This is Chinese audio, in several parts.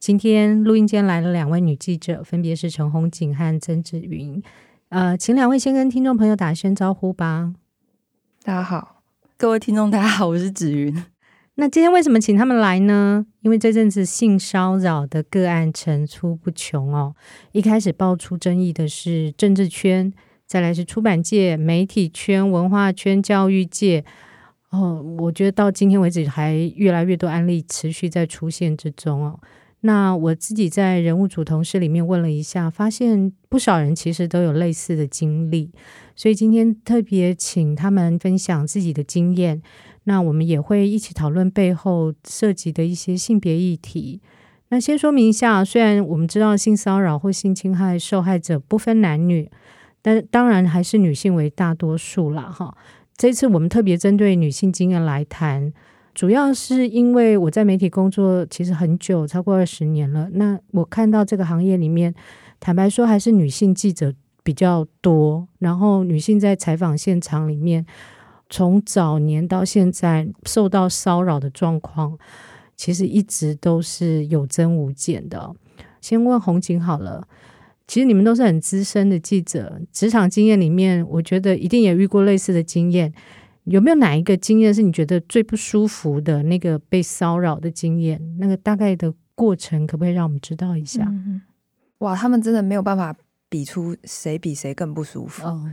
今天录音间来了两位女记者，分别是陈红锦和曾芷芸。呃，请两位先跟听众朋友打声招呼吧。大家好，各位听众，大家好，我是芷云。那今天为什么请他们来呢？因为这阵子性骚扰的个案层出不穷哦。一开始爆出争议的是政治圈，再来是出版界、媒体圈、文化圈、教育界。哦，我觉得到今天为止，还越来越多案例持续在出现之中哦。那我自己在人物组同事里面问了一下，发现不少人其实都有类似的经历，所以今天特别请他们分享自己的经验。那我们也会一起讨论背后涉及的一些性别议题。那先说明一下，虽然我们知道性骚扰或性侵害受害者不分男女，但当然还是女性为大多数啦。哈。这次我们特别针对女性经验来谈，主要是因为我在媒体工作其实很久，超过二十年了。那我看到这个行业里面，坦白说还是女性记者比较多，然后女性在采访现场里面，从早年到现在受到骚扰的状况，其实一直都是有增无减的。先问红警好了。其实你们都是很资深的记者，职场经验里面，我觉得一定也遇过类似的经验。有没有哪一个经验是你觉得最不舒服的那个被骚扰的经验？那个大概的过程，可不可以让我们知道一下？嗯、哇，他们真的没有办法比出谁比谁更不舒服。哦、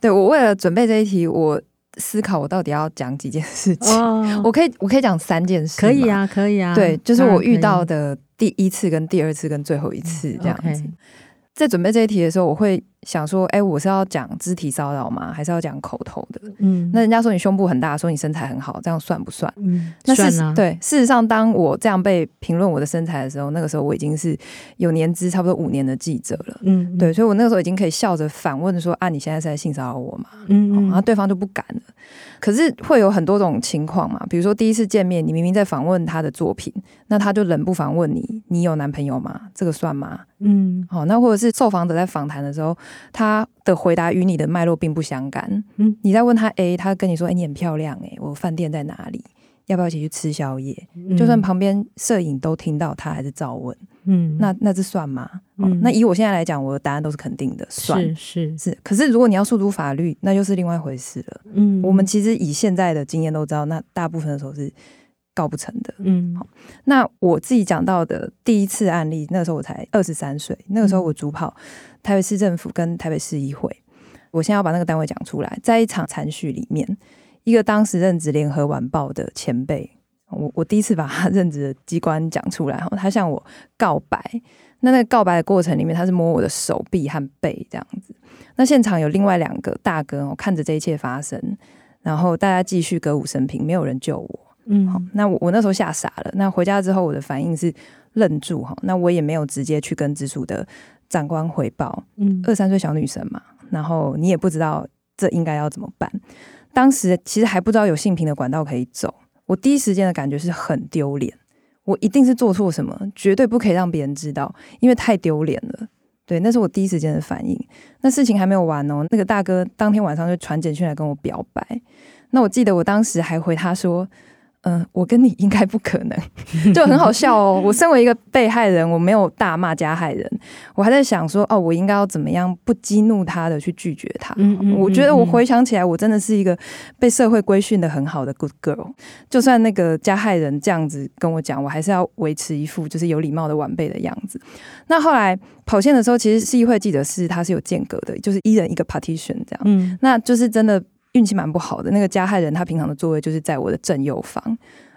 对，我为了准备这一题，我思考我到底要讲几件事情。哦、我可以我可以讲三件事。可以啊，可以啊。对，就是我遇到的第一次、跟第二次、跟最后一次这样子。嗯 okay 在准备这一题的时候，我会想说，哎，我是要讲肢体骚扰吗？还是要讲口头的？嗯，那人家说你胸部很大，说你身材很好，这样算不算？嗯，那是算啊。对，事实上，当我这样被评论我的身材的时候，那个时候我已经是有年资差不多五年的记者了。嗯，对，所以我那个时候已经可以笑着反问说，啊，你现在是在性骚扰我吗？嗯，嗯，然后对方就不敢了。可是会有很多种情况嘛，比如说第一次见面，你明明在访问他的作品，那他就冷不防问你，你有男朋友吗？这个算吗？嗯，好，那或者是受访者在访谈的时候，他的回答与你的脉络并不相干。嗯，你在问他 A，他跟你说，哎，你很漂亮，哎，我饭店在哪里？要不要一起去吃宵夜？嗯、就算旁边摄影都听到，他还是照问。嗯，那那这算吗？嗯、哦，那以我现在来讲，我的答案都是肯定的，算是是是。可是如果你要诉诸法律，那就是另外一回事了。嗯，我们其实以现在的经验都知道，那大部分的时候是告不成的。嗯，好，那我自己讲到的第一次案例，那时候我才二十三岁，那个时候我主跑台北市政府跟台北市议会。我现在要把那个单位讲出来，在一场残序里面。一个当时任职联合晚报的前辈，我我第一次把他任职的机关讲出来，他向我告白。那那个告白的过程里面，他是摸我的手臂和背这样子。那现场有另外两个大哥，我看着这一切发生，然后大家继续歌舞升平，没有人救我。嗯，好，那我我那时候吓傻了。那回家之后，我的反应是愣住哈。那我也没有直接去跟直属的长官回报。嗯，二三岁小女生嘛，然后你也不知道这应该要怎么办。当时其实还不知道有性平的管道可以走，我第一时间的感觉是很丢脸，我一定是做错什么，绝对不可以让别人知道，因为太丢脸了。对，那是我第一时间的反应。那事情还没有完哦，那个大哥当天晚上就传简讯来跟我表白，那我记得我当时还回他说。嗯，我跟你应该不可能，就很好笑哦。我身为一个被害人，我没有大骂加害人，我还在想说，哦，我应该要怎么样不激怒他的去拒绝他。嗯嗯嗯、我觉得我回想起来，我真的是一个被社会规训的很好的 good girl。就算那个加害人这样子跟我讲，我还是要维持一副就是有礼貌的晚辈的样子。那后来跑线的时候，其实市议会记者室他是有间隔的，就是一人一个 partition 这样。嗯，那就是真的。运气蛮不好的，那个加害人他平常的座位就是在我的正右方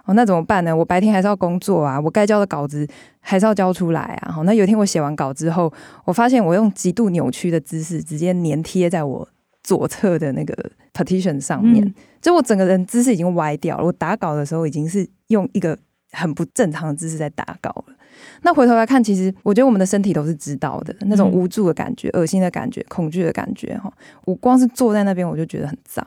哦，那怎么办呢？我白天还是要工作啊，我该交的稿子还是要交出来啊。好，那有一天我写完稿之后，我发现我用极度扭曲的姿势直接粘贴在我左侧的那个 partition 上面，嗯、就我整个人姿势已经歪掉了。我打稿的时候已经是用一个很不正常的姿势在打稿了。那回头来看，其实我觉得我们的身体都是知道的，那种无助的感觉、恶心的感觉、恐惧的感觉哈。我光是坐在那边，我就觉得很脏。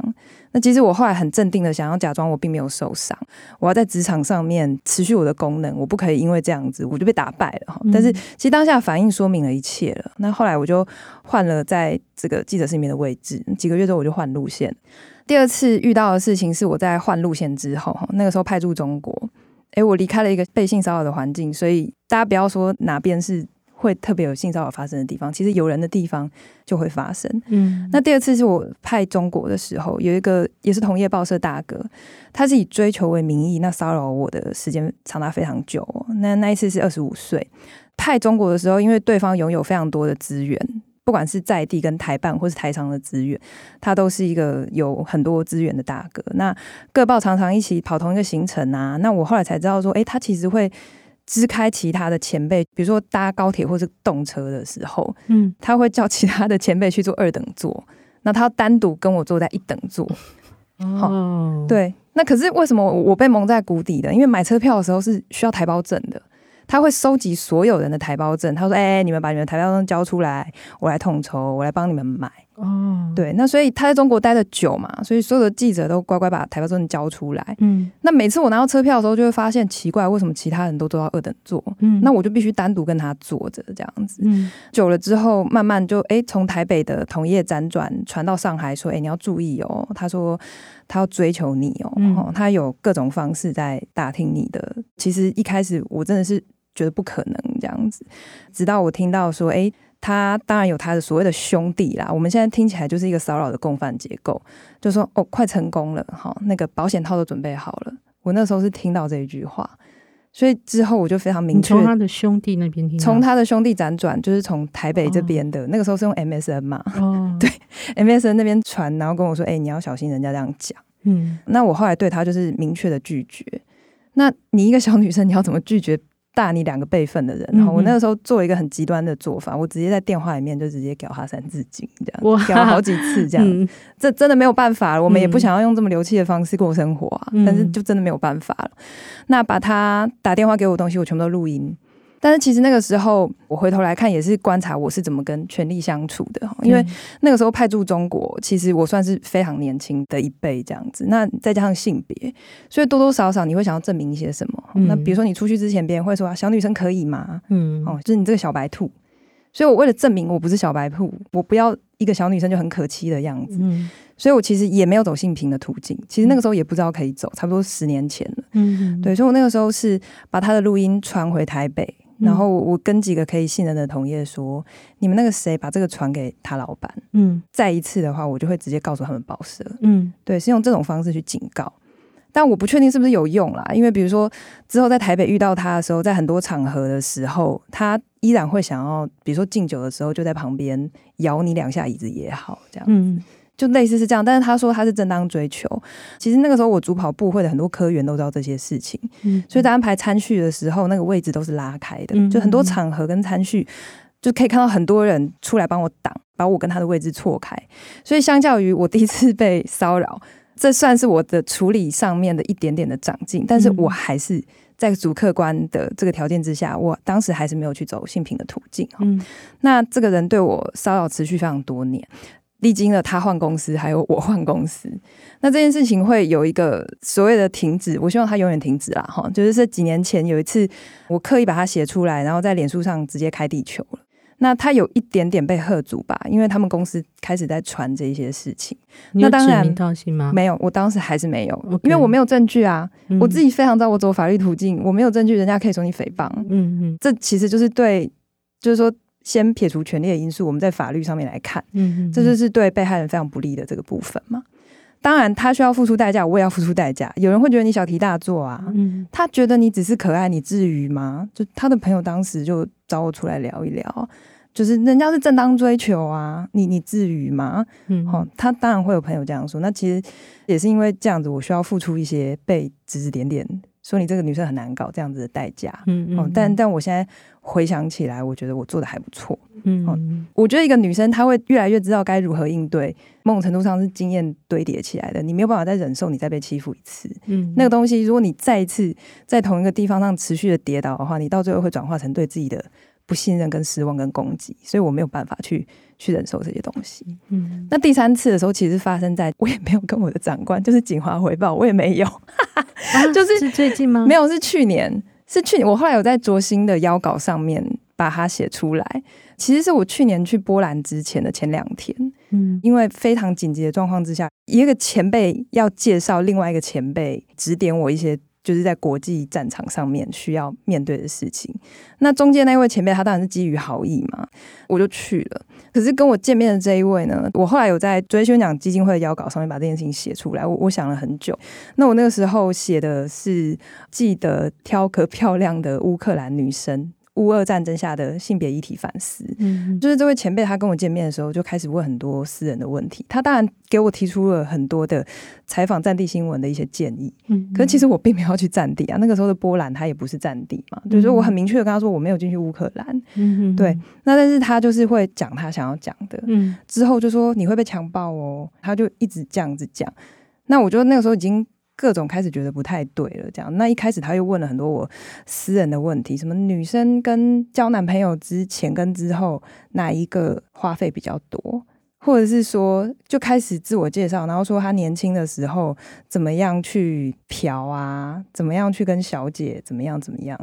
那其实我后来很镇定的想要假装我并没有受伤，我要在职场上面持续我的功能，我不可以因为这样子我就被打败了哈。但是其实当下反应说明了一切了。那后来我就换了在这个记者室里面的位置，几个月之后我就换路线。第二次遇到的事情是我在换路线之后，那个时候派驻中国。哎，我离开了一个被性骚扰的环境，所以大家不要说哪边是会特别有性骚扰发生的地方，其实有人的地方就会发生。嗯，那第二次是我派中国的时候，有一个也是同业报社大哥，他是以追求为名义，那骚扰我的时间长达非常久。那那一次是二十五岁，派中国的时候，因为对方拥有非常多的资源。不管是在地跟台办或是台商的资源，他都是一个有很多资源的大哥。那各报常常一起跑同一个行程啊。那我后来才知道说，哎、欸，他其实会支开其他的前辈，比如说搭高铁或是动车的时候，嗯，他会叫其他的前辈去坐二等座，那他要单独跟我坐在一等座。哦，对。那可是为什么我被蒙在鼓底的？因为买车票的时候是需要台胞证的。他会收集所有人的台胞证，他说：“哎、欸，你们把你们的台胞证交出来，我来统筹，我来帮你们买。”哦，对，那所以他在中国待的久嘛，所以所有的记者都乖乖把台胞证交出来。嗯，那每次我拿到车票的时候，就会发现奇怪，为什么其他人都坐到二等座？嗯，那我就必须单独跟他坐着这样子。嗯，久了之后，慢慢就哎，从台北的同业辗转传到上海，说：“哎，你要注意哦。”他说：“他要追求你哦，嗯、他有各种方式在打听你的。”其实一开始我真的是。觉得不可能这样子，直到我听到说，哎，他当然有他的所谓的兄弟啦。我们现在听起来就是一个骚扰的共犯结构，就说哦，快成功了，哈，那个保险套都准备好了。我那时候是听到这一句话，所以之后我就非常明确，从他的兄弟那边听，从他的兄弟辗转，就是从台北这边的、哦、那个时候是用 MSN 嘛，哦、对，MSN 那边传，然后跟我说，哎，你要小心人家这样讲。嗯，那我后来对他就是明确的拒绝。那你一个小女生，你要怎么拒绝？大你两个辈分的人，然后我那个时候做一个很极端的做法，我直接在电话里面就直接屌他三字经，这样屌好几次，这样，这真的没有办法了。我们也不想要用这么流气的方式过生活啊，但是就真的没有办法了。那把他打电话给我的东西，我全部都录音。但是其实那个时候，我回头来看也是观察我是怎么跟权力相处的。因为那个时候派驻中国，其实我算是非常年轻的一辈这样子。那再加上性别，所以多多少少你会想要证明一些什么。嗯、那比如说你出去之前，别人会说啊，小女生可以吗？嗯，哦，就是你这个小白兔。所以我为了证明我不是小白兔，我不要一个小女生就很可欺的样子。嗯，所以我其实也没有走性平的途径。其实那个时候也不知道可以走，差不多十年前了。嗯，对，所以我那个时候是把他的录音传回台北。然后我跟几个可以信任的同业说：“你们那个谁把这个传给他老板，嗯，再一次的话，我就会直接告诉他们报社，嗯，对，是用这种方式去警告。但我不确定是不是有用啦，因为比如说之后在台北遇到他的时候，在很多场合的时候，他依然会想要，比如说敬酒的时候就在旁边摇你两下椅子也好，这样，嗯。”就类似是这样，但是他说他是正当追求。其实那个时候我主跑部会的很多科员都知道这些事情，嗯，所以在安排餐叙的时候，那个位置都是拉开的，嗯，就很多场合跟餐叙就可以看到很多人出来帮我挡，把我跟他的位置错开。所以相较于我第一次被骚扰，这算是我的处理上面的一点点的长进，但是我还是在主客观的这个条件之下，我当时还是没有去走性平的途径。嗯，那这个人对我骚扰持续非常多年。历经了他换公司，还有我换公司，那这件事情会有一个所谓的停止。我希望他永远停止啦，哈，就是这几年前有一次，我刻意把它写出来，然后在脸书上直接开地球了。那他有一点点被喝阻吧，因为他们公司开始在传这些事情。那当然没有，我当时还是没有，Okay. 因为我没有证据啊。嗯、我自己非常知道我走法律途径，我没有证据，人家可以说你诽谤。嗯嗯，这其实就是对，就是说。先撇除权力的因素，我们在法律上面来看，嗯，这就是对被害人非常不利的这个部分嘛。当然，他需要付出代价，我也要付出代价。有人会觉得你小题大做啊，嗯，他觉得你只是可爱，你至于吗？就他的朋友当时就找我出来聊一聊，就是人家是正当追求啊，你你至于吗？嗯，好，他当然会有朋友这样说。那其实也是因为这样子，我需要付出一些被指指点点说你这个女生很难搞这样子的代价。嗯嗯。但但我现在回想起来，我觉得我做的还不错。嗯嗯。我觉得一个女生她会越来越知道该如何应对，某种程度上是经验堆叠起来的。你没有办法再忍受你再被欺负一次。嗯。那个东西，如果你再一次在同一个地方上持续的跌倒的话，你到最后会转化成对自己的不信任、跟失望、跟攻击。所以我没有办法去。去忍受这些东西。嗯，那第三次的时候，其实发生在我也没有跟我的长官，就是警华回报，我也没有，啊、就是是最近吗？没有，是去年，是去年。我后来有在卓心的邀稿上面把它写出来。其实是我去年去波兰之前的前两天，嗯，因为非常紧急的状况之下，一个前辈要介绍另外一个前辈，指点我一些。就是在国际战场上面需要面对的事情。那中间那位前辈，他当然是基于好意嘛，我就去了。可是跟我见面的这一位呢，我后来有在追宣讲基金会的邀稿上面把这件事情写出来。我我想了很久。那我那个时候写的是记得挑个漂亮的乌克兰女生。乌俄战争下的性别议题反思，嗯，就是这位前辈他跟我见面的时候就开始问很多私人的问题，他当然给我提出了很多的采访战地新闻的一些建议，嗯，可是其实我并没有去战地啊，那个时候的波兰他也不是战地嘛，就是我很明确的跟他说我没有进去乌克兰，嗯，对，那但是他就是会讲他想要讲的，嗯，之后就说你会被强暴哦，他就一直这样子讲，那我觉得那个时候已经。各种开始觉得不太对了，这样。那一开始他又问了很多我私人的问题，什么女生跟交男朋友之前跟之后哪一个花费比较多，或者是说就开始自我介绍，然后说他年轻的时候怎么样去嫖啊，怎么样去跟小姐怎么样怎么样。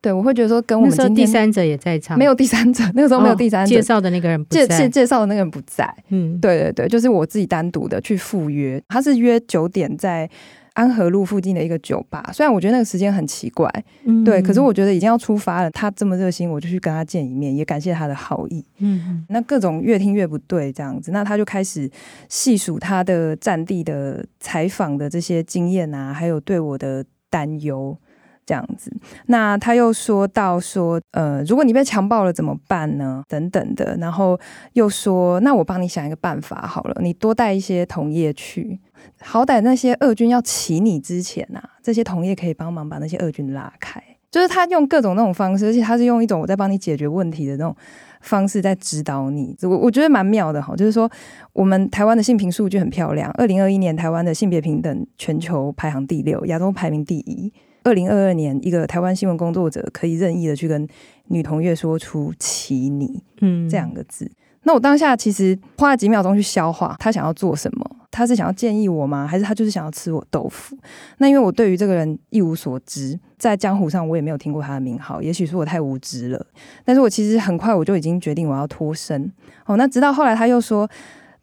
对，我会觉得说跟我们今天第三者也在场，没有第三者，那个时候没有第三者，哦、介绍的那个人不在，介介绍的那个人不在。嗯，对对对，就是我自己单独的去赴约，他是约九点在。安和路附近的一个酒吧，虽然我觉得那个时间很奇怪，嗯，对，可是我觉得已经要出发了。他这么热心，我就去跟他见一面，也感谢他的好意。嗯，那各种越听越不对，这样子，那他就开始细数他的战地的采访的这些经验啊，还有对我的担忧。这样子，那他又说到说，呃，如果你被强暴了怎么办呢？等等的，然后又说，那我帮你想一个办法好了，你多带一些同业去，好歹那些俄军要起你之前啊，这些同业可以帮忙把那些俄军拉开。就是他用各种那种方式，而且他是用一种我在帮你解决问题的那种方式在指导你。我我觉得蛮妙的哈，就是说我们台湾的性平数据很漂亮，二零二一年台湾的性别平等全球排行第六，亚洲排名第一。二零二二年，一个台湾新闻工作者可以任意的去跟女同月说出“起你”嗯这两个字。那我当下其实花了几秒钟去消化，他想要做什么？他是想要建议我吗？还是他就是想要吃我豆腐？那因为我对于这个人一无所知，在江湖上我也没有听过他的名号，也许是我太无知了。但是我其实很快我就已经决定我要脱身。哦，那直到后来他又说。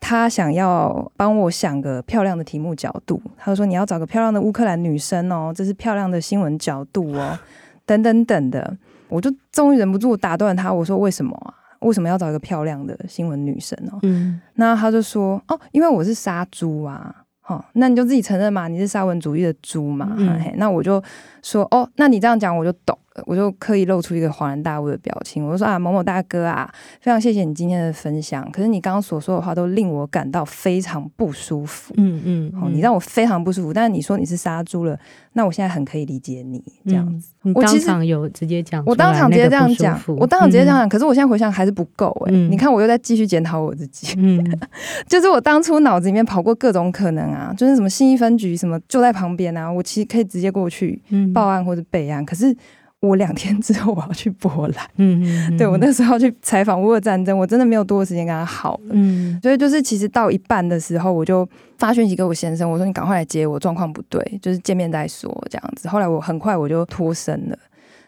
他想要帮我想个漂亮的题目角度，他说：“你要找个漂亮的乌克兰女生哦，这是漂亮的新闻角度哦，等等等的。”我就终于忍不住打断他，我说：“为什么啊？为什么要找一个漂亮的新闻女生哦？”嗯，那他就说：“哦，因为我是杀猪啊。”好，那你就自己承认嘛，你是沙文主义的猪嘛。嗯，嘿，那我就说：“哦，那你这样讲我就懂。”我就刻意露出一个恍然大悟的表情，我就说啊，某某大哥啊，非常谢谢你今天的分享。可是你刚刚所说的话都令我感到非常不舒服。嗯嗯，哦，你让我非常不舒服。但是你说你是杀猪了，那我现在很可以理解你这样子。嗯、我当场有直接讲，我当场直接这样讲，我当场直接这样讲。可是我现在回想还是不够哎、你看我又在继续检讨我自己。嗯，就是我当初脑子里面跑过各种可能啊，就是什么信义分局什么就在旁边啊，我其实可以直接过去报案或者备案。嗯、可是。我两天之后我要去波兰，嗯，嗯，嗯，对，我那时候去采访乌俄战争，我真的没有多的时间跟他好了，嗯，所以就是其实到一半的时候，我就发讯息给我先生，我说你赶快来接我，状况不对，就是见面再说这样子。后来我很快我就脱身了，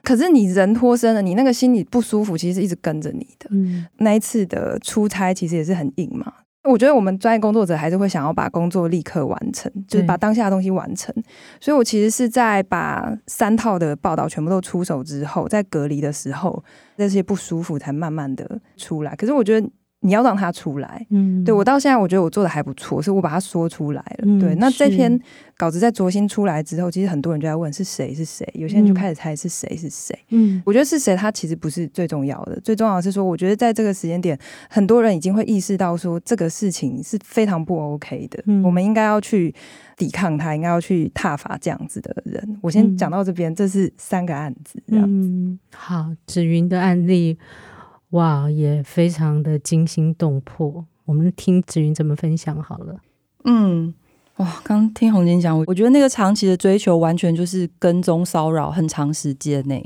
可是你人脱身了，你那个心里不舒服，其实是一直跟着你的。嗯，那一次的出差其实也是很硬嘛。我觉得我们专业工作者还是会想要把工作立刻完成，就是把当下的东西完成。嗯、所以我其实是在把三套的报道全部都出手之后，在隔离的时候，那些不舒服才慢慢的出来。可是我觉得你要让他出来，嗯，对我到现在我觉得我做的还不错，是我把它说出来了。嗯、对，那这篇稿子在卓心出来之后，其实很多人就在问是谁是谁，有些人就开始猜是谁是谁。嗯，我觉得是谁，他其实不是最重要的，最重要的是说，我觉得在这个时间点，很多人已经会意识到说这个事情是非常不 OK 的，嗯、我们应该要去抵抗他，应该要去挞伐这样子的人。我先讲到这边，这是三个案子，这样子。嗯，好，紫云的案例。哇，也非常的惊心动魄。我们听子云怎么分享好了。嗯，哇，刚听红姐讲，我觉得那个长期的追求，完全就是跟踪骚扰，很长时间内。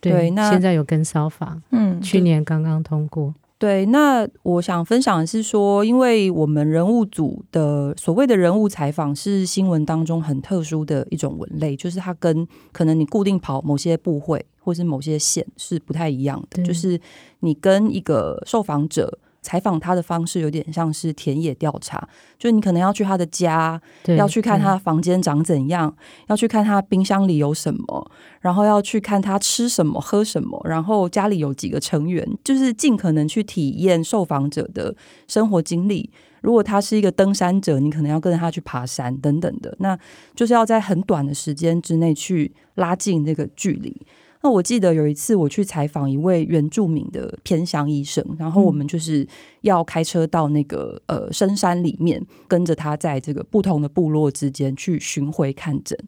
对，对，那现在有跟骚法，嗯，去年刚刚通过。对，那我想分享的是说，因为我们人物组的所谓的人物采访是新闻当中很特殊的一种文类，就是它跟可能你固定跑某些部会或是某些线是不太一样的，就是你跟一个受访者。采访他的方式有点像是田野调查，就你可能要去他的家，要去看他的房间长怎样，要去看他冰箱里有什么，然后要去看他吃什么、喝什么，然后家里有几个成员，就是尽可能去体验受访者的生活经历。如果他是一个登山者，你可能要跟着他去爬山等等的，那就是要在很短的时间之内去拉近那个距离。那我记得有一次我去采访一位原住民的偏乡医生，然后我们就是要开车到那个呃深山里面，跟着他在这个不同的部落之间去巡回看诊。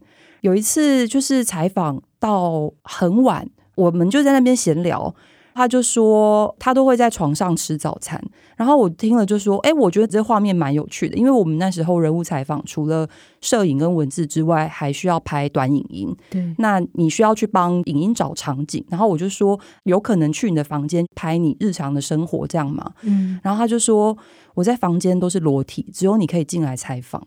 有一次就是采访到很晚，我们就在那边闲聊。他就说他都会在床上吃早餐，然后我听了就说：“哎，我觉得这画面蛮有趣的，因为我们那时候人物采访除了摄影跟文字之外，还需要拍短影音。对，那你需要去帮影音找场景，然后我就说有可能去你的房间拍你日常的生活这样吗？嗯，然后他就说我在房间都是裸体，只有你可以进来采访。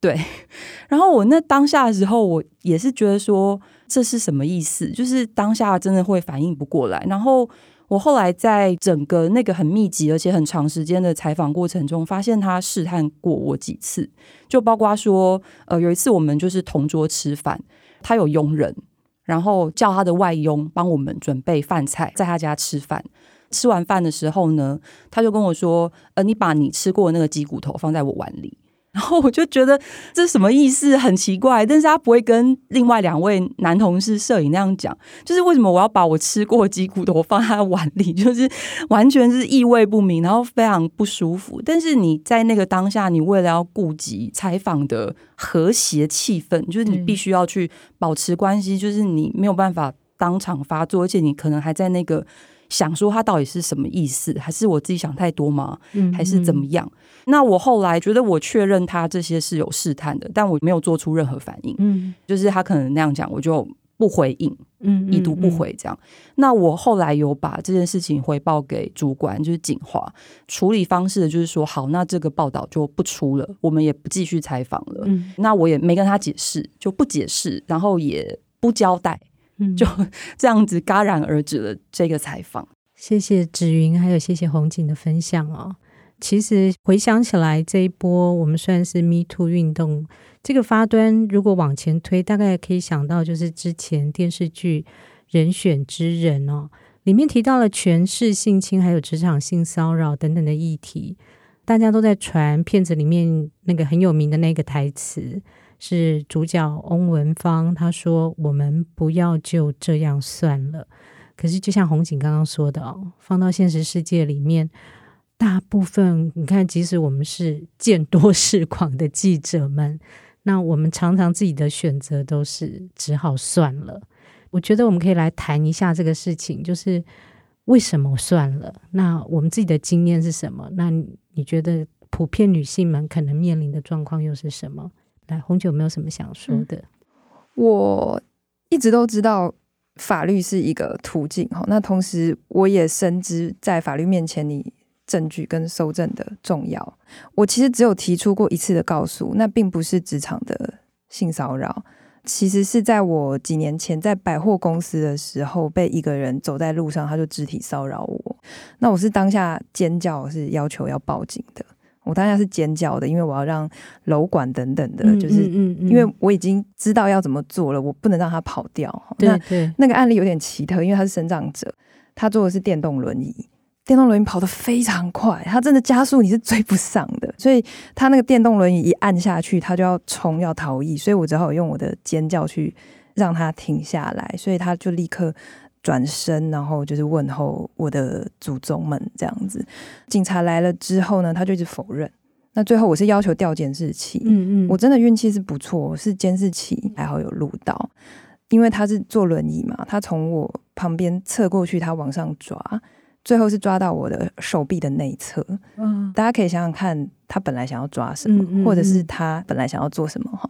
对，然后我那当下的时候，我也是觉得说。”这是什么意思？就是当下真的会反应不过来。然后我后来在整个那个很密集而且很长时间的采访过程中，发现他试探过我几次，就包括说，呃，有一次我们就是同桌吃饭，他有佣人，然后叫他的外佣帮我们准备饭菜，在他家吃饭。吃完饭的时候呢，他就跟我说：“呃，你把你吃过的那个鸡骨头放在我碗里。”然后我就觉得这什么意思，很奇怪，但是他不会跟另外两位男同事摄影那样讲，就是为什么我要把我吃过鸡骨头放在他碗里，就是完全是意味不明，然后非常不舒服。但是你在那个当下，你为了要顾及采访的和谐气氛，就是你必须要去保持关系，就是你没有办法当场发作，而且你可能还在那个。想说他到底是什么意思？还是我自己想太多吗？嗯，还是怎么样？那我后来觉得我确认他这些是有试探的，但我没有做出任何反应。嗯，就是他可能那样讲，我就不回应。嗯，已读不回这样。那我后来有把这件事情回报给主管，就是景华。处理方式就是说，好，那这个报道就不出了，我们也不继续采访了。嗯，那我也没跟他解释，就不解释，然后也不交代。就 这样子戛然而止了这个采访。谢谢芷云，还有谢谢红景的分享哦。其实回想起来，这一波我们算是 Me Too 运动这个发端，如果往前推，大概可以想到就是之前电视剧《人选之人》哦，里面提到了权势性侵，还有职场性骚扰等等的议题，大家都在传片子里面那个很有名的那个台词。是主角翁文芳，他说：“我们不要就这样算了。”可是，就像红景刚刚说的哦，放到现实世界里面，大部分你看，即使我们是见多识广的记者们，那我们常常自己的选择都是只好算了。我觉得我们可以来谈一下这个事情，就是为什么算了？那我们自己的经验是什么？那你觉得普遍女性们可能面临的状况又是什么？来，红酒有没有什么想说的？我一直都知道法律是一个途径哈，那同时我也深知在法律面前，你证据跟搜证的重要。我其实只有提出过一次的告诉，那并不是职场的性骚扰，其实是在我几年前在百货公司的时候，被一个人走在路上，他就肢体骚扰我，那我是当下尖叫，是要求要报警的。我当下是尖叫的，因为我要让楼管等等的，就是因为我已经知道要怎么做了，我不能让他跑掉。那那个案例有点奇特，因为他是生长者，他坐的是电动轮椅，电动轮椅跑得非常快，他真的加速你是追不上的。所以他那个电动轮椅一按下去，他就要冲要逃逸，所以我只好用我的尖叫去让他停下来。所以他就立刻转身，然后就是问候我的祖宗们这样子。警察来了之后呢，他就一直否认。那最后我是要求调监视器，嗯嗯，我真的运气是不错，是监视器还好有录到，因为他是坐轮椅嘛，他从我旁边侧过去，他往上抓，最后是抓到我的手臂的内侧。嗯，大家可以想想看，他本来想要抓什么，嗯嗯嗯，或者是他本来想要做什么哈。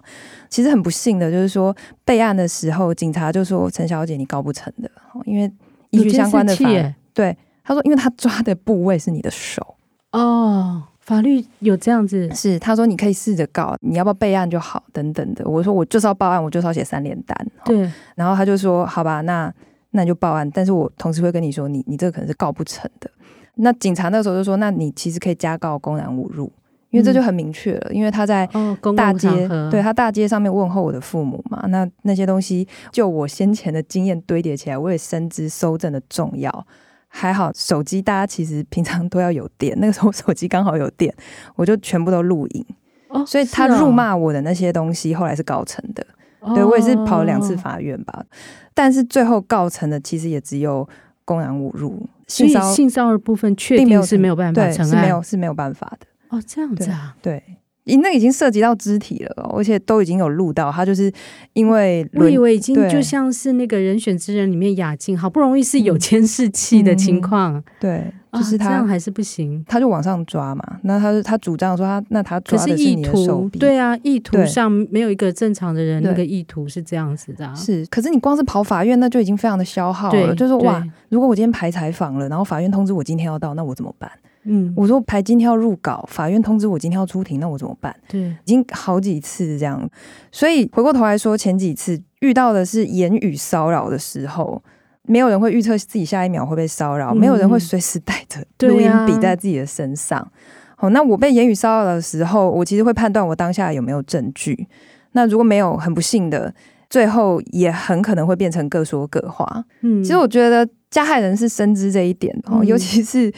其实很不幸的就是说，备案的时候，警察就说陈小姐你告不成的，因为依据相关的法，对他说，因为他抓的部位是你的手哦。法律有这样子，是他说你可以试着告，你要不要备案就好，等等的。我说我就是要报案，我就是要写三联单。对，然后他就说好吧，那那你就报案，但是我同时会跟你说，你你这个可能是告不成的。那警察那时候就说，那你其实可以加告公然侮辱，因为这就很明确了，因为他在大街，哦、对他大街上面问候我的父母嘛，那那些东西就我先前的经验堆叠起来，我也深知搜证的重要。还好，手机大家其实平常都要有电。那个时候手机刚好有电，我就全部都录影。哦，所以他辱骂我的那些东西，后来是告成的。哦、对，我也是跑了两次法院吧，但是最后告成的其实也只有公然侮辱。性骚性骚扰部分确定是没有办法成案，是没有是没有办法的。哦，这样子啊，对。对那已经涉及到肢体了，而且都已经有录到，他就是因为我以为已经就像是那个人选之人里面雅静，好不容易是有监视器的情况，嗯，对，就是他、啊、这样还是不行，他就往上抓嘛。那他他主张说他那他抓的是你的手臂，对啊，意图上没有一个正常的人那个意图是这样子的，是。可是你光是跑法院，那就已经非常的消耗了，就是说哇，如果我今天排采访了，然后法院通知我今天要到，那我怎么办？嗯，我说排今天要入稿，法院通知我今天要出庭，那我怎么办？对，已经好几次这样，所以回过头来说，前几次遇到的是言语骚扰的时候，没有人会预测自己下一秒会被骚扰，嗯、没有人会随时带着 录音笔在自己的身上。好、啊，那我被言语骚扰的时候，我其实会判断我当下有没有证据。那如果没有，很不幸的，最后也很可能会变成各说各话。嗯，其实我觉得加害人是深知这一点哦，嗯、尤其是。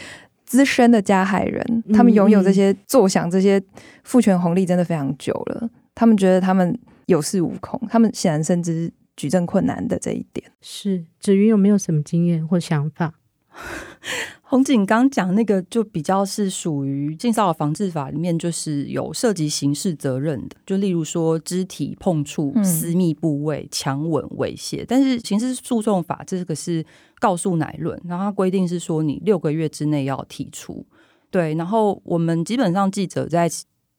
资深的加害人，他们拥有这些坐享这些父权红利，真的非常久了。他们觉得他们有恃无恐，他们显然深知举证困难的这一点。是子云有没有什么经验或想法？洪警刚讲那个就比较是属于性骚扰防治法里面，就是有涉及刑事责任的，就例如说肢体碰触、私密部位、强吻、猥亵。但是刑事诉讼法这个是告诉乃论，然后它规定是说你六个月之内要提出。对，然后我们基本上记者在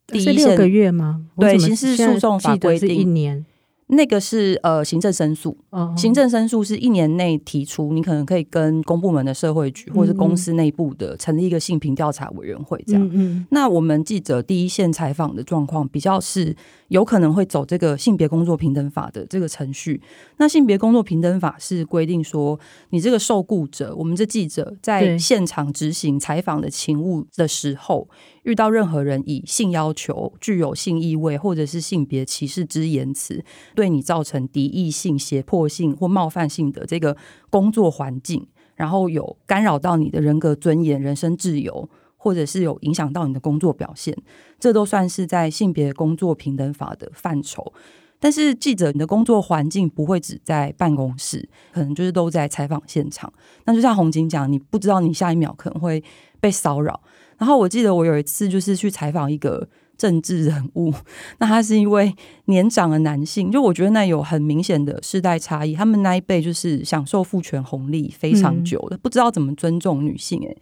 第一线，六个月吗？对，刑事诉讼法规定一年。那个是呃行政申诉，行政申诉是一年内提出，你可能可以跟公部门的社会局或者是公司内部的成立一个性平调查委员会这样。嗯嗯。那我们记者第一线采访的状况比较是有可能会走这个性别工作平等法的这个程序。那性别工作平等法是规定说，你这个受雇者，我们这记者在现场执行采访的勤务的时候，遇到任何人以性要求、具有性意味或者是性别歧视之言辞，对你造成敌意性、胁迫性或冒犯性的这个工作环境，然后有干扰到你的人格尊严、人身自由，或者是有影响到你的工作表现，这都算是在性别工作平等法的范畴。但是记者，你的工作环境不会只在办公室，可能就是都在采访现场。那就像红警讲，你不知道你下一秒可能会被骚扰。然后我记得我有一次就是去采访一个政治人物，那他是一位年长的男性，就我觉得那有很明显的世代差异。他们那一辈就是享受父权红利非常久的，不知道怎么尊重女性诶。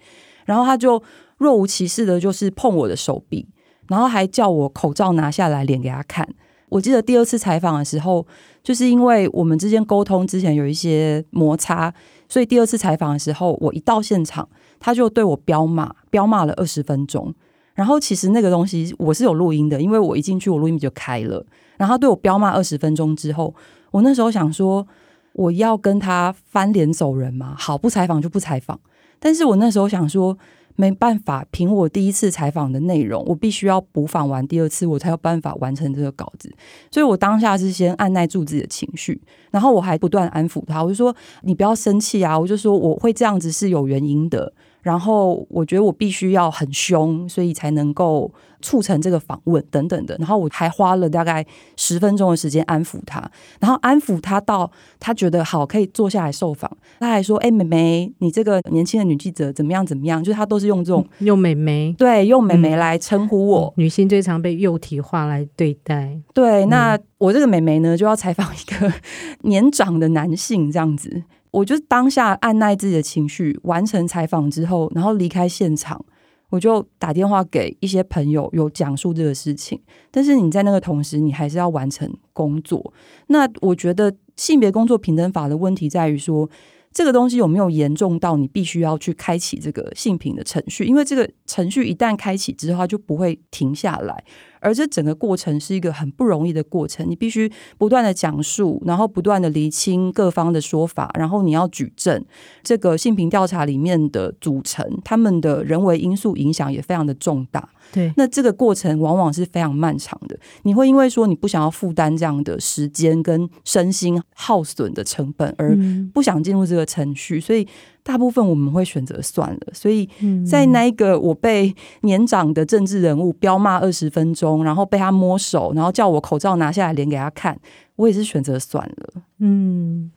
然后他就若无其事的，就是碰我的手臂，然后还叫我口罩拿下来，脸给他看。我记得第二次采访的时候，就是因为我们之间沟通之前有一些摩擦，所以第二次采访的时候，我一到现场。他就对我彪骂，彪骂了二十分钟。然后其实那个东西我是有录音的，因为我一进去我录音笔就开了。然后对我彪骂二十分钟之后，我那时候想说，我要跟他翻脸走人吗？好，不采访就不采访。但是我那时候想说，没办法，凭我第一次采访的内容，我必须要补访完第二次，我才有办法完成这个稿子。所以我当下是先按耐住自己的情绪，然后我还不断安抚他，我就说你不要生气啊，我就说我会这样子是有原因的。然后我觉得我必须要很凶，所以才能够促成这个访问等等的。然后我还花了大概十分钟的时间安抚他，然后安抚他到他觉得好可以坐下来受访。他还说：“哎，妹妹，你这个年轻的女记者怎么样？怎么样？”就是他都是用这种用妹妹，对，用妹妹来称呼我。女性最常被幼体化来对待。对，那我这个妹妹呢，就要采访一个 年长的男性，这样子。我就当下按耐自己的情绪，完成采访之后，然后离开现场，我就打电话给一些朋友，有讲述这个事情。但是你在那个同时，你还是要完成工作。那我觉得性别工作平等法的问题在于说，这个东西有没有严重到你必须要去开启这个性平的程序？因为这个程序一旦开启之后，它就不会停下来。而这整个过程是一个很不容易的过程，你必须不断的讲述，然后不断的厘清各方的说法，然后你要举证这个性平调查里面的组成，他们的人为因素影响也非常的重大。对，那这个过程往往是非常漫长的。你会因为说你不想要负担这样的时间跟身心耗损的成本，而不想进入这个程序，所以大部分我们会选择算了。所以在那一个我被年长的政治人物彪骂二十分钟，然后被他摸手，然后叫我口罩拿下来连给他看，我也是选择算了。嗯。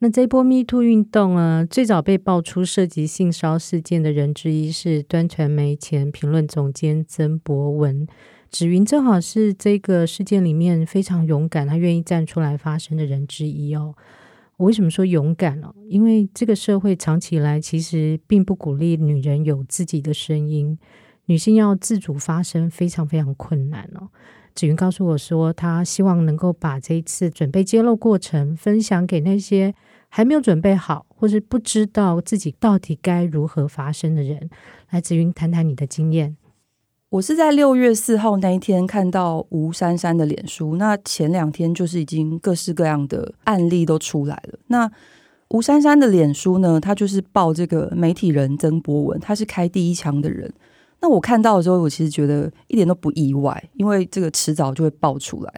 那这波 Me Too 运动啊，最早被爆出涉及性骚事件的人之一是端传媒前评论总监曾博文。芷云正好是这个事件里面非常勇敢，他愿意站出来发声的人之一哦。我为什么说勇敢呢？因为这个社会长期以来其实并不鼓励女人有自己的声音，女性要自主发声非常非常困难哦。紫云告诉我说，她希望能够把这一次准备揭露过程分享给那些。还没有准备好，或是不知道自己到底该如何发声的人，来紫云谈谈你的经验。我是在六月四号那一天看到吴珊珊的脸书，那前两天就是已经各式各样的案例都出来了。那吴珊珊的脸书呢，他就是报这个媒体人曾博文，他是开第一枪的人。那我看到的时候，我其实觉得一点都不意外，因为这个迟早就会爆出来。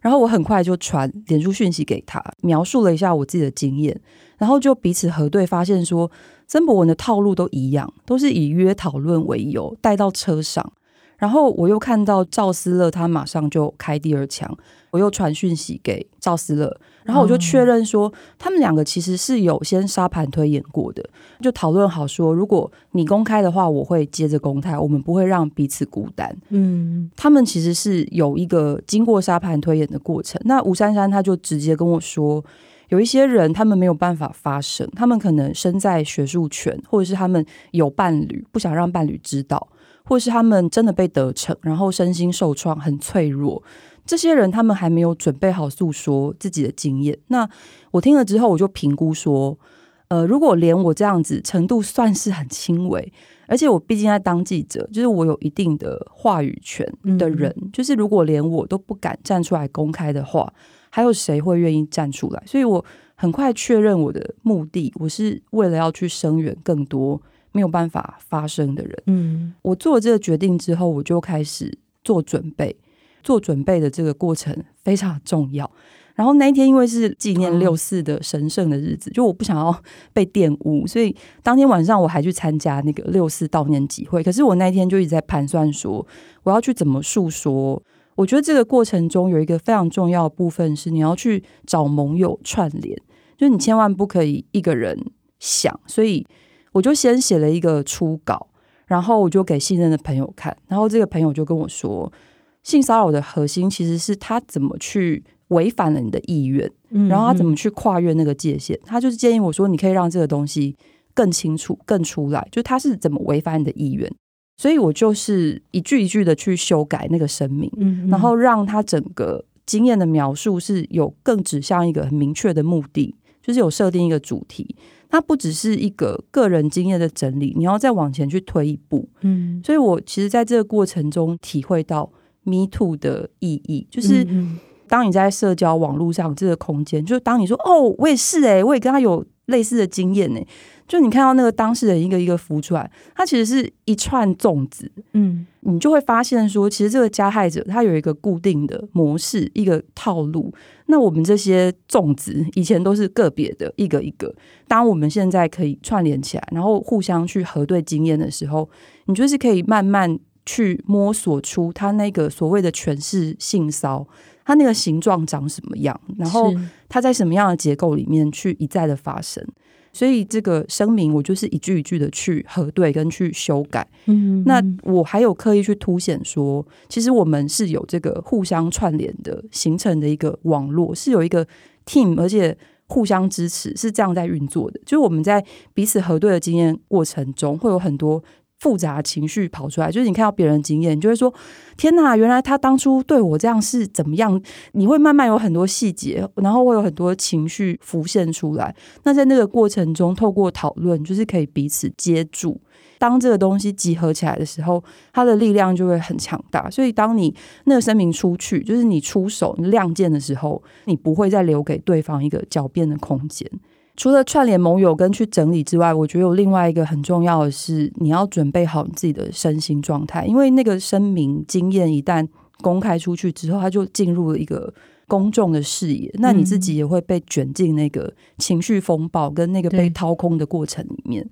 然后我很快就传脸书讯息给他，描述了一下我自己的经验，然后就彼此核对，发现说曾博文的套路都一样，都是以约讨论为由带到车上。然后我又看到赵思乐，他马上就开第二枪，我又传讯息给赵思乐，然后我就确认说，他们两个其实是有先沙盘推演过的，就讨论好说，如果你公开的话，我会接着公开，我们不会让彼此孤单。嗯，他们其实是有一个经过沙盘推演的过程。那吴珊珊她就直接跟我说，有一些人他们没有办法发声，他们可能身在学术圈，或者是他们有伴侣，不想让伴侣知道。或是他们真的被得逞，然后身心受创，很脆弱。这些人他们还没有准备好诉说自己的经验。那我听了之后，我就评估说，呃，如果连我这样子程度算是很轻微，而且我毕竟在当记者，就是我有一定的话语权的人，嗯、就是如果连我都不敢站出来公开的话，还有谁会愿意站出来？所以我很快确认我的目的，我是为了要去声援更多。没有办法发生的人，嗯，我做了这个决定之后，我就开始做准备。做准备的这个过程非常重要。然后那一天因为是纪念六四的神圣的日子，就我不想要被玷污，所以当天晚上我还去参加那个六四悼念集会。可是我那一天就一直在盘算说，我要去怎么诉说。我觉得这个过程中有一个非常重要的部分是，你要去找盟友串联，就是你千万不可以一个人想，所以。我就先写了一个初稿，然后我就给信任的朋友看，然后这个朋友就跟我说，性骚扰的核心其实是他怎么去违反了你的意愿，然后他怎么去跨越那个界限。他就是建议我说，你可以让这个东西更清楚、更出来，就他是怎么违反你的意愿。所以我就是一句一句的去修改那个声明，然后让他整个经验的描述是有更指向一个很明确的目的，就是有设定一个主题。它不只是一个个人经验的整理，你要再往前去推一步。嗯，所以我其实在这个过程中体会到 “me too” 的意义，就是当你在社交网络上这个空间，就是当你说“哦，我也是诶，我也跟他有类似的经验诶”，就你看到那个当事人一个一个浮出来，它其实是一串粽子，嗯，你就会发现说，其实这个加害者他有一个固定的模式，一个套路。那我们这些粽子以前都是个别的，一个一个。当我们现在可以串联起来，然后互相去核对经验的时候，你就是可以慢慢去摸索出他那个所谓的诠释性骚，它那个形状长什么样，然后它在什么样的结构里面去一再的发生。所以这个声明，我就是一句一句的去核对跟去修改。嗯，那我还有刻意去凸显说，其实我们是有这个互相串联的形成的一个网络，是有一个 team，而且互相支持，是这样在运作的。就是我们在彼此核对的经验过程中，会有很多。复杂情绪跑出来，就是你看到别人经验，你就会说：“天哪，原来他当初对我这样是怎么样？”你会慢慢有很多细节，然后会有很多情绪浮现出来。那在那个过程中，透过讨论，就是可以彼此接住。当这个东西集合起来的时候，它的力量就会很强大。所以，当你那个声明出去，就是你出手你亮剑的时候，你不会再留给对方一个狡辩的空间。除了串联盟友跟去整理之外，我觉得有另外一个很重要的是，你要准备好你自己的身心状态，因为那个声明经验一旦公开出去之后，它就进入了一个公众的视野，那你自己也会被卷进那个情绪风暴跟那个被掏空的过程里面。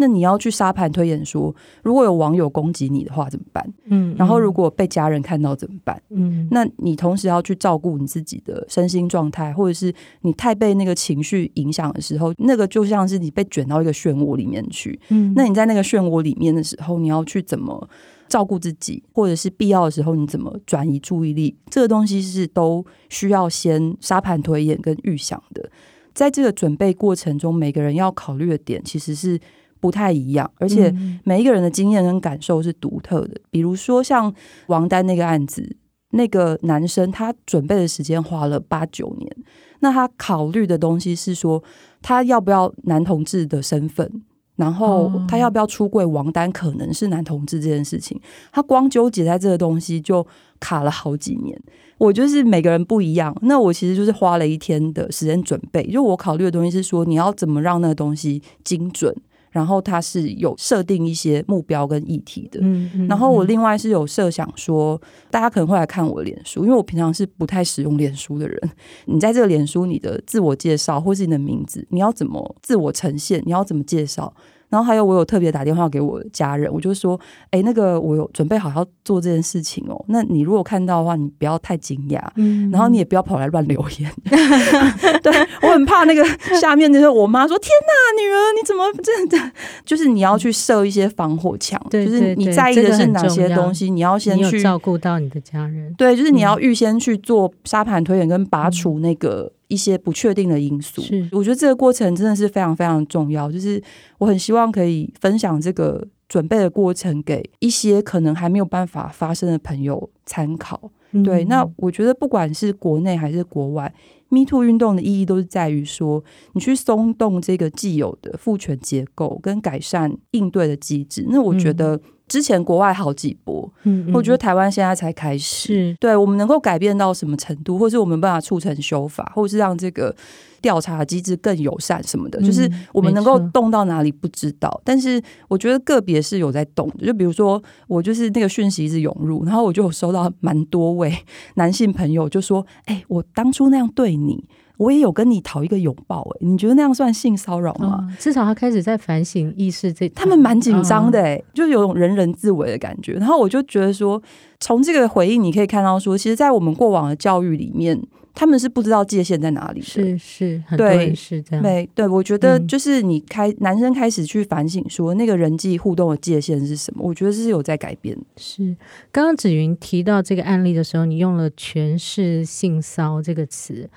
那你要去沙盘推演说，如果有网友攻击你的话怎么办？嗯，然后如果被家人看到怎么办？嗯，那你同时要去照顾你自己的身心状态，或者是你太被那个情绪影响的时候，那个就像是你被卷到一个漩涡里面去。嗯，那你在那个漩涡里面的时候，你要去怎么照顾自己，或者是必要的时候你怎么转移注意力？这个东西是都需要先沙盘推演跟预想的。在这个准备过程中，每个人要考虑的点其实是。不太一样，而且每一个人的经验跟感受是独特的。比如说像王丹那个案子，那个男生他准备的时间花了八九年，那他考虑的东西是说，他要不要男同志的身份，然后他要不要出柜，王丹可能是男同志这件事情，他光纠结在这个东西就卡了好几年。我就是每个人不一样，那我其实就是花了一天的时间准备，就我考虑的东西是说，你要怎么让那个东西精准。然后他是有设定一些目标跟议题的，嗯嗯、然后我另外是有设想说，大家可能会来看我的脸书，因为我平常是不太使用脸书的人。你在这个脸书，你的自我介绍或是你的名字，你要怎么自我呈现？你要怎么介绍？然后还有，我有特别打电话给我家人，我就说：“哎，那个我有准备好要做这件事情哦。那你如果看到的话，你不要太惊讶，嗯，然后你也不要跑来乱留言。对，我很怕那个下面那个我妈说：‘天哪，女儿你怎么这样？’就是你要去设一些防火墙，就是你在意的是哪些东西，你要先去照顾到你的家人。对，就是你要预先去做沙盘推演跟拔除那个。”一些不确定的因素，是我觉得这个过程真的是非常非常重要。就是我很希望可以分享这个准备的过程给一些可能还没有办法发生的朋友参考。嗯、对，那我觉得不管是国内还是国外，Me Too 运动的意义都是在于说，你去松动这个既有的父权结构，跟改善应对的机制。那我觉得。之前国外好几波，嗯，嗯，我觉得台湾现在才开始，对我们能够改变到什么程度，或是我们办法促成修法，或是让这个调查机制更友善什么的，嗯、就是我们能够动到哪里不知道。但是我觉得个别是有在动的，就比如说我就是那个讯息一直涌入，然后我就有收到蛮多位男性朋友就说：“哎、欸，我当初那样对你。”我也有跟你讨一个拥抱，哎，你觉得那样算性骚扰吗？哦，至少他开始在反省意识这，他们蛮紧张的，哎，哦，就有种人人自危的感觉。然后我就觉得说，从这个回应你可以看到说，其实，在我们过往的教育里面，他们是不知道界限在哪里的。是是，很多人是这样。对对，我觉得就是你开，嗯，男生开始去反省说，那个人际互动的界限是什么？我觉得是有在改变。是，刚刚子云提到这个案例的时候，你用了“诠释性骚”这个词。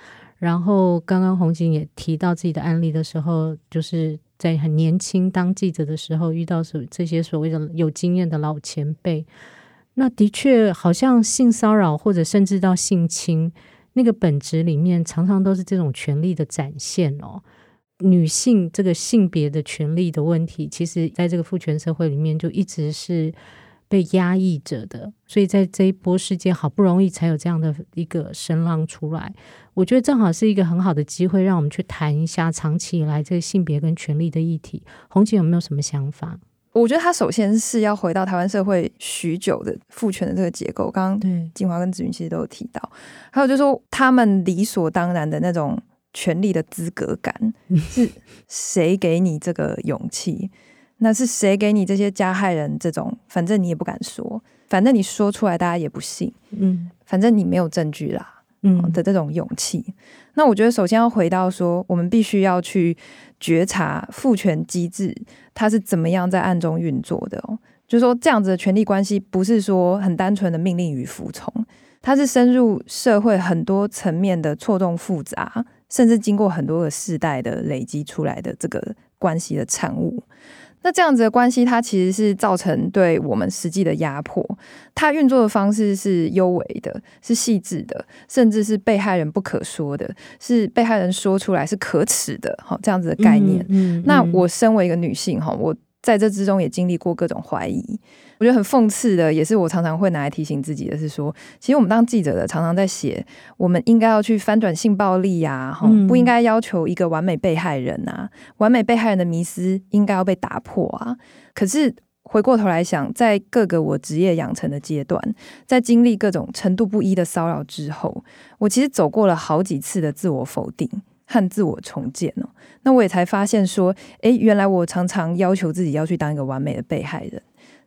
然后刚刚红景也提到自己的案例的时候，就是在很年轻当记者的时候遇到所这些所谓的有经验的老前辈，那的确好像性骚扰或者甚至到性侵，那个本质里面常常都是这种权力的展现哦。女性这个性别的权利的问题，其实在这个父权社会里面就一直是被压抑着的，所以在这一波事件好不容易才有这样的一个声浪出来。我觉得正好是一个很好的机会，让我们去谈一下长期以来这个性别跟权力的议题。红姐有没有什么想法？我觉得他首先是要回到台湾社会许久的父权的这个结构。刚刚金华跟子云其实都有提到，还有就是说他们理所当然的那种权力的资格感，是谁给你这个勇气？那是谁给你这些加害人这种？反正你也不敢说，反正你说出来大家也不信，嗯，反正你没有证据啦，嗯的这种勇气。那我觉得首先要回到说，我们必须要去觉察父权机制。它是怎么样在暗中运作的？哦，就是说这样子的权力关系不是说很单纯的命令与服从，它是深入社会很多层面的错综复杂，甚至经过很多个世代的累积出来的这个关系的产物。那这样子的关系，它其实是造成对我们实际的压迫。它运作的方式是幽微的，是细致的，甚至是被害人不可说的，是被害人说出来是可耻的。好，这样子的概念。嗯嗯嗯、那我身为一个女性，哈，我。在这之中也经历过各种怀疑，我觉得很讽刺的，也是我常常会拿来提醒自己的是说，其实我们当记者的常常在写，我们应该要去翻转性暴力呀，哈，不应该要求一个完美被害人啊，完美被害人的迷思应该要被打破啊。可是回过头来想，在各个我职业养成的阶段，在经历各种程度不一的骚扰之后，我其实走过了好几次的自我否定。和自我重建哦，那我也才发现说，诶，原来我常常要求自己要去当一个完美的被害人，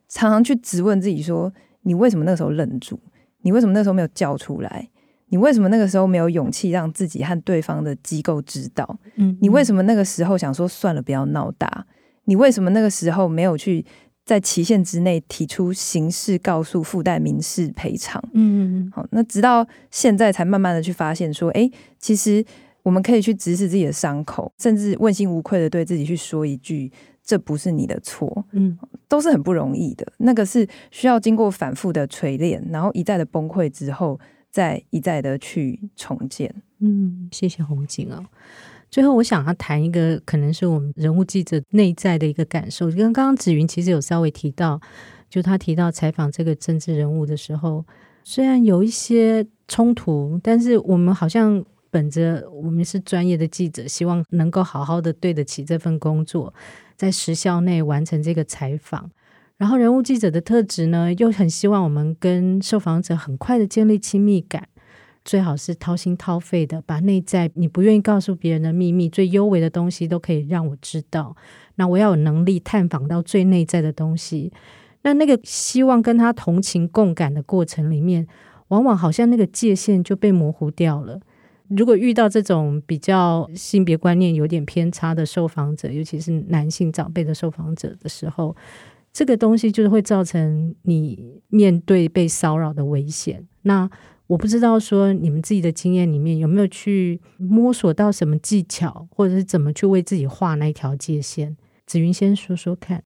常常去质问自己说，你为什么那个时候愣住？你为什么那时候没有叫出来？你为什么那个时候没有勇气让自己和对方的机构知道？嗯，你为什么那个时候想说算了，不要闹大？你为什么那个时候没有去在期限之内提出刑事告诉附带民事赔偿？嗯，好，那直到现在才慢慢的去发现说，诶，其实。我们可以去直视自己的伤口，甚至问心无愧的对自己去说一句：“这不是你的错。”嗯，都是很不容易的。那个是需要经过反复的锤炼，然后一再的崩溃之后，再一再的去重建。嗯，谢谢红景啊。最后，我想要谈一个可能是我们人物记者内在的一个感受，跟刚刚子云其实有稍微提到，就他提到采访这个政治人物的时候，虽然有一些冲突，但是我们好像。本着我们是专业的记者，希望能够好好的对得起这份工作，在时效内完成这个采访。然后人物记者的特质呢，又很希望我们跟受访者很快的建立亲密感，最好是掏心掏肺的，把内在你不愿意告诉别人的秘密、最幽微的东西都可以让我知道。那我要有能力探访到最内在的东西。那那个希望跟他同情共感的过程里面，往往好像那个界限就被模糊掉了。如果遇到这种比较性别观念有点偏差的受访者，尤其是男性长辈的受访者的时候，这个东西就是会造成你面对被骚扰的危险。那我不知道说你们自己的经验里面有没有去摸索到什么技巧，或者是怎么去为自己画那一条界限？子云先说说看。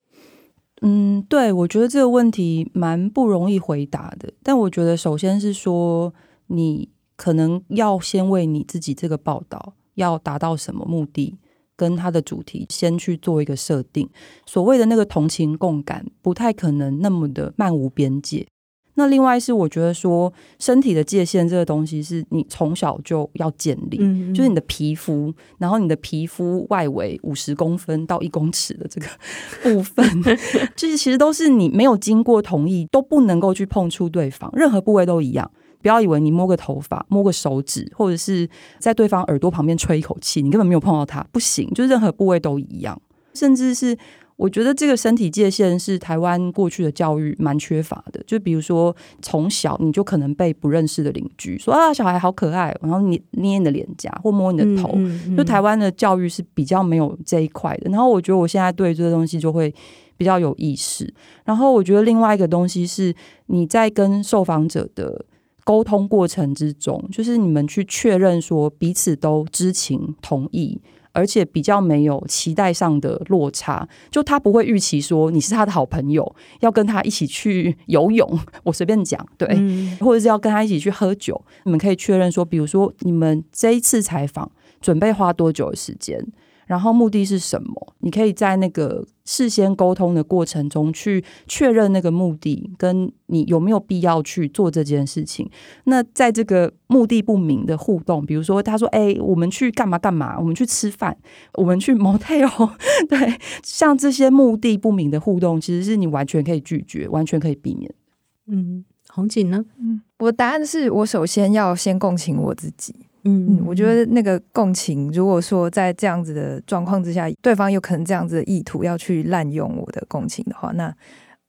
嗯，对，我觉得这个问题蛮不容易回答的。但我觉得首先是说你。可能要先为你自己这个报道要达到什么目的，跟它的主题先去做一个设定。所谓的那个同情共感，不太可能那么的漫无边界。那另外是我觉得说，身体的界限这个东西是你从小就要建立，嗯嗯，就是你的皮肤，然后你的皮肤外围五十公分到一公尺的这个 部分，就是其实都是你没有经过同意都不能够去碰触对方，任何部位都一样。不要以为你摸个头发、摸个手指，或者是在对方耳朵旁边吹一口气，你根本没有碰到他，不行。就是任何部位都一样，甚至是我觉得这个身体界限是台湾过去的教育蛮缺乏的。就比如说从小你就可能被不认识的邻居说啊，小孩好可爱，然后你捏你的脸颊或摸你的头，嗯嗯嗯，就台湾的教育是比较没有这一块的。然后我觉得我现在对这个东西就会比较有意识。然后我觉得另外一个东西是你在跟受访者的。沟通过程之中，就是你们去确认说彼此都知情同意，而且比较没有期待上的落差。就他不会预期说你是他的好朋友，要跟他一起去游泳，我随便讲，对，嗯、或者是要跟他一起去喝酒。你们可以确认说，比如说你们这一次采访准备花多久的时间？然后目的是什么？你可以在那个事先沟通的过程中去确认那个目的，跟你有没有必要去做这件事情。那在这个目的不明的互动，比如说他说：“哎，我们去干嘛干嘛？我们去吃饭，我们去 motel。”对，像这些目的不明的互动，其实是你完全可以拒绝，完全可以避免。嗯，红景呢？嗯，我的答案是我首先要先共情我自己。嗯，我觉得那个共情，如果说在这样子的状况之下，对方有可能这样子的意图要去滥用我的共情的话，那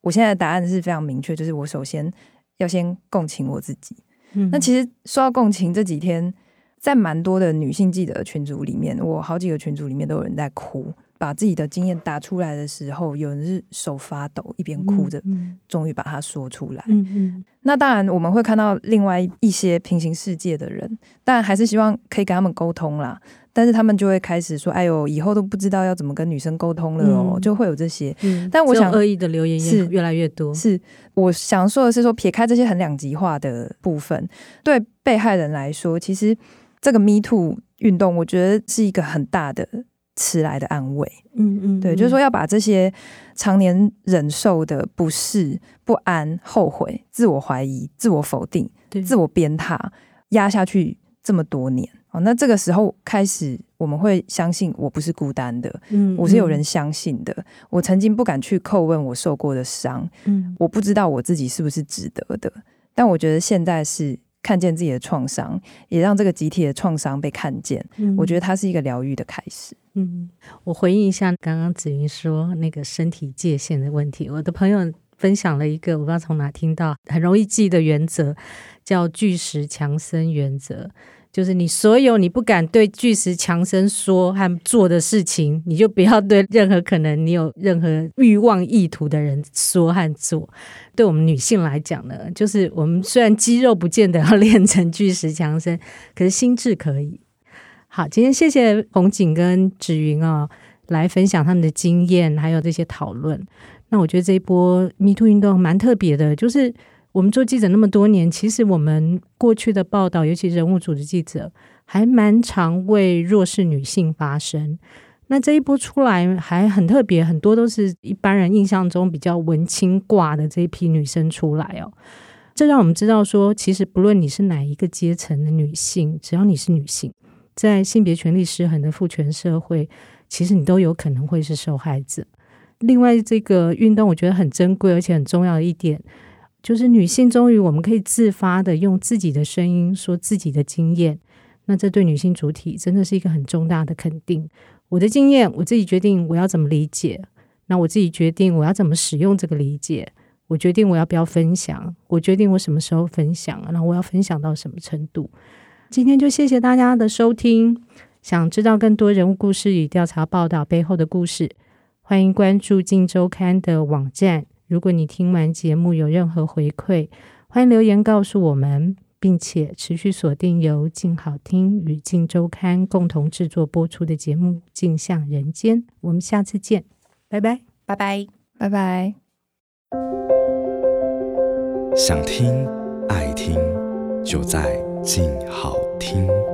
我现在的答案是非常明确，就是我首先要先共情我自己。嗯，那其实说到共情，这几天在蛮多的女性记者群组里面，我好几个群组里面都有人在哭。把自己的经验打出来的时候，有人是手发抖，一边哭着，终于把它说出来。嗯嗯。那当然，我们会看到另外一些平行世界的人，但还是希望可以跟他们沟通啦。但是他们就会开始说：“哎呦，以后都不知道要怎么跟女生沟通了哦。”就会有这些。但我想，恶意的留言是越来越多。是，我想说的是，说撇开这些很两极化的部分，对被害人来说，其实这个 Me Too 运动，我觉得是一个很大的。迟来的安慰，嗯嗯，对，就是说要把这些常年忍受的不适、不安、后悔、自我怀疑、自我否定、自我鞭挞压下去这么多年，哦，那这个时候开始，我们会相信我不是孤单的，嗯，我是有人相信的。我曾经不敢去叩问我受过的伤，嗯，我不知道我自己是不是值得的，但我觉得现在是。看见自己的创伤，也让这个集体的创伤被看见。嗯，我觉得它是一个疗愈的开始。嗯，我回应一下刚刚紫云说那个身体界限的问题。我的朋友分享了一个我不知道从哪听到很容易记的原则，叫巨石强森原则。就是你所有你不敢对巨石强森说和做的事情，你就不要对任何可能你有任何欲望意图的人说和做。对我们女性来讲呢，就是我们虽然肌肉不见得要练成巨石强森，可是心智可以。好，今天谢谢红景跟芷云哦，来分享他们的经验，还有这些讨论。那我觉得这一波 Me Too 运动蛮特别的，就是。我们做记者那么多年，其实我们过去的报道，尤其人物组的记者，还蛮常为弱势女性发声。那这一波出来还很特别，很多都是一般人印象中比较文青挂的这一批女生出来哦。这让我们知道说，其实不论你是哪一个阶层的女性，只要你是女性，在性别权利失衡的父权社会，其实你都有可能会是受害者。另外，这个运动我觉得很珍贵而且很重要的一点。就是女性终于我们可以自发的用自己的声音说自己的经验，那这对女性主体真的是一个很重大的肯定。我的经验，我自己决定我要怎么理解，那我自己决定我要怎么使用这个理解，我决定我要不要分享，我决定我什么时候分享，然后我要分享到什么程度。今天就谢谢大家的收听，想知道更多人物故事与调查报道背后的故事，欢迎关注《镜周刊》的网站。如果你听完节目有任何回馈，欢迎留言告诉我们，并且持续锁定由镜好听与镜周刊共同制作播出的节目《镜像人间》。我们下次见，拜拜，拜拜，拜拜。想听爱听，就在静好听。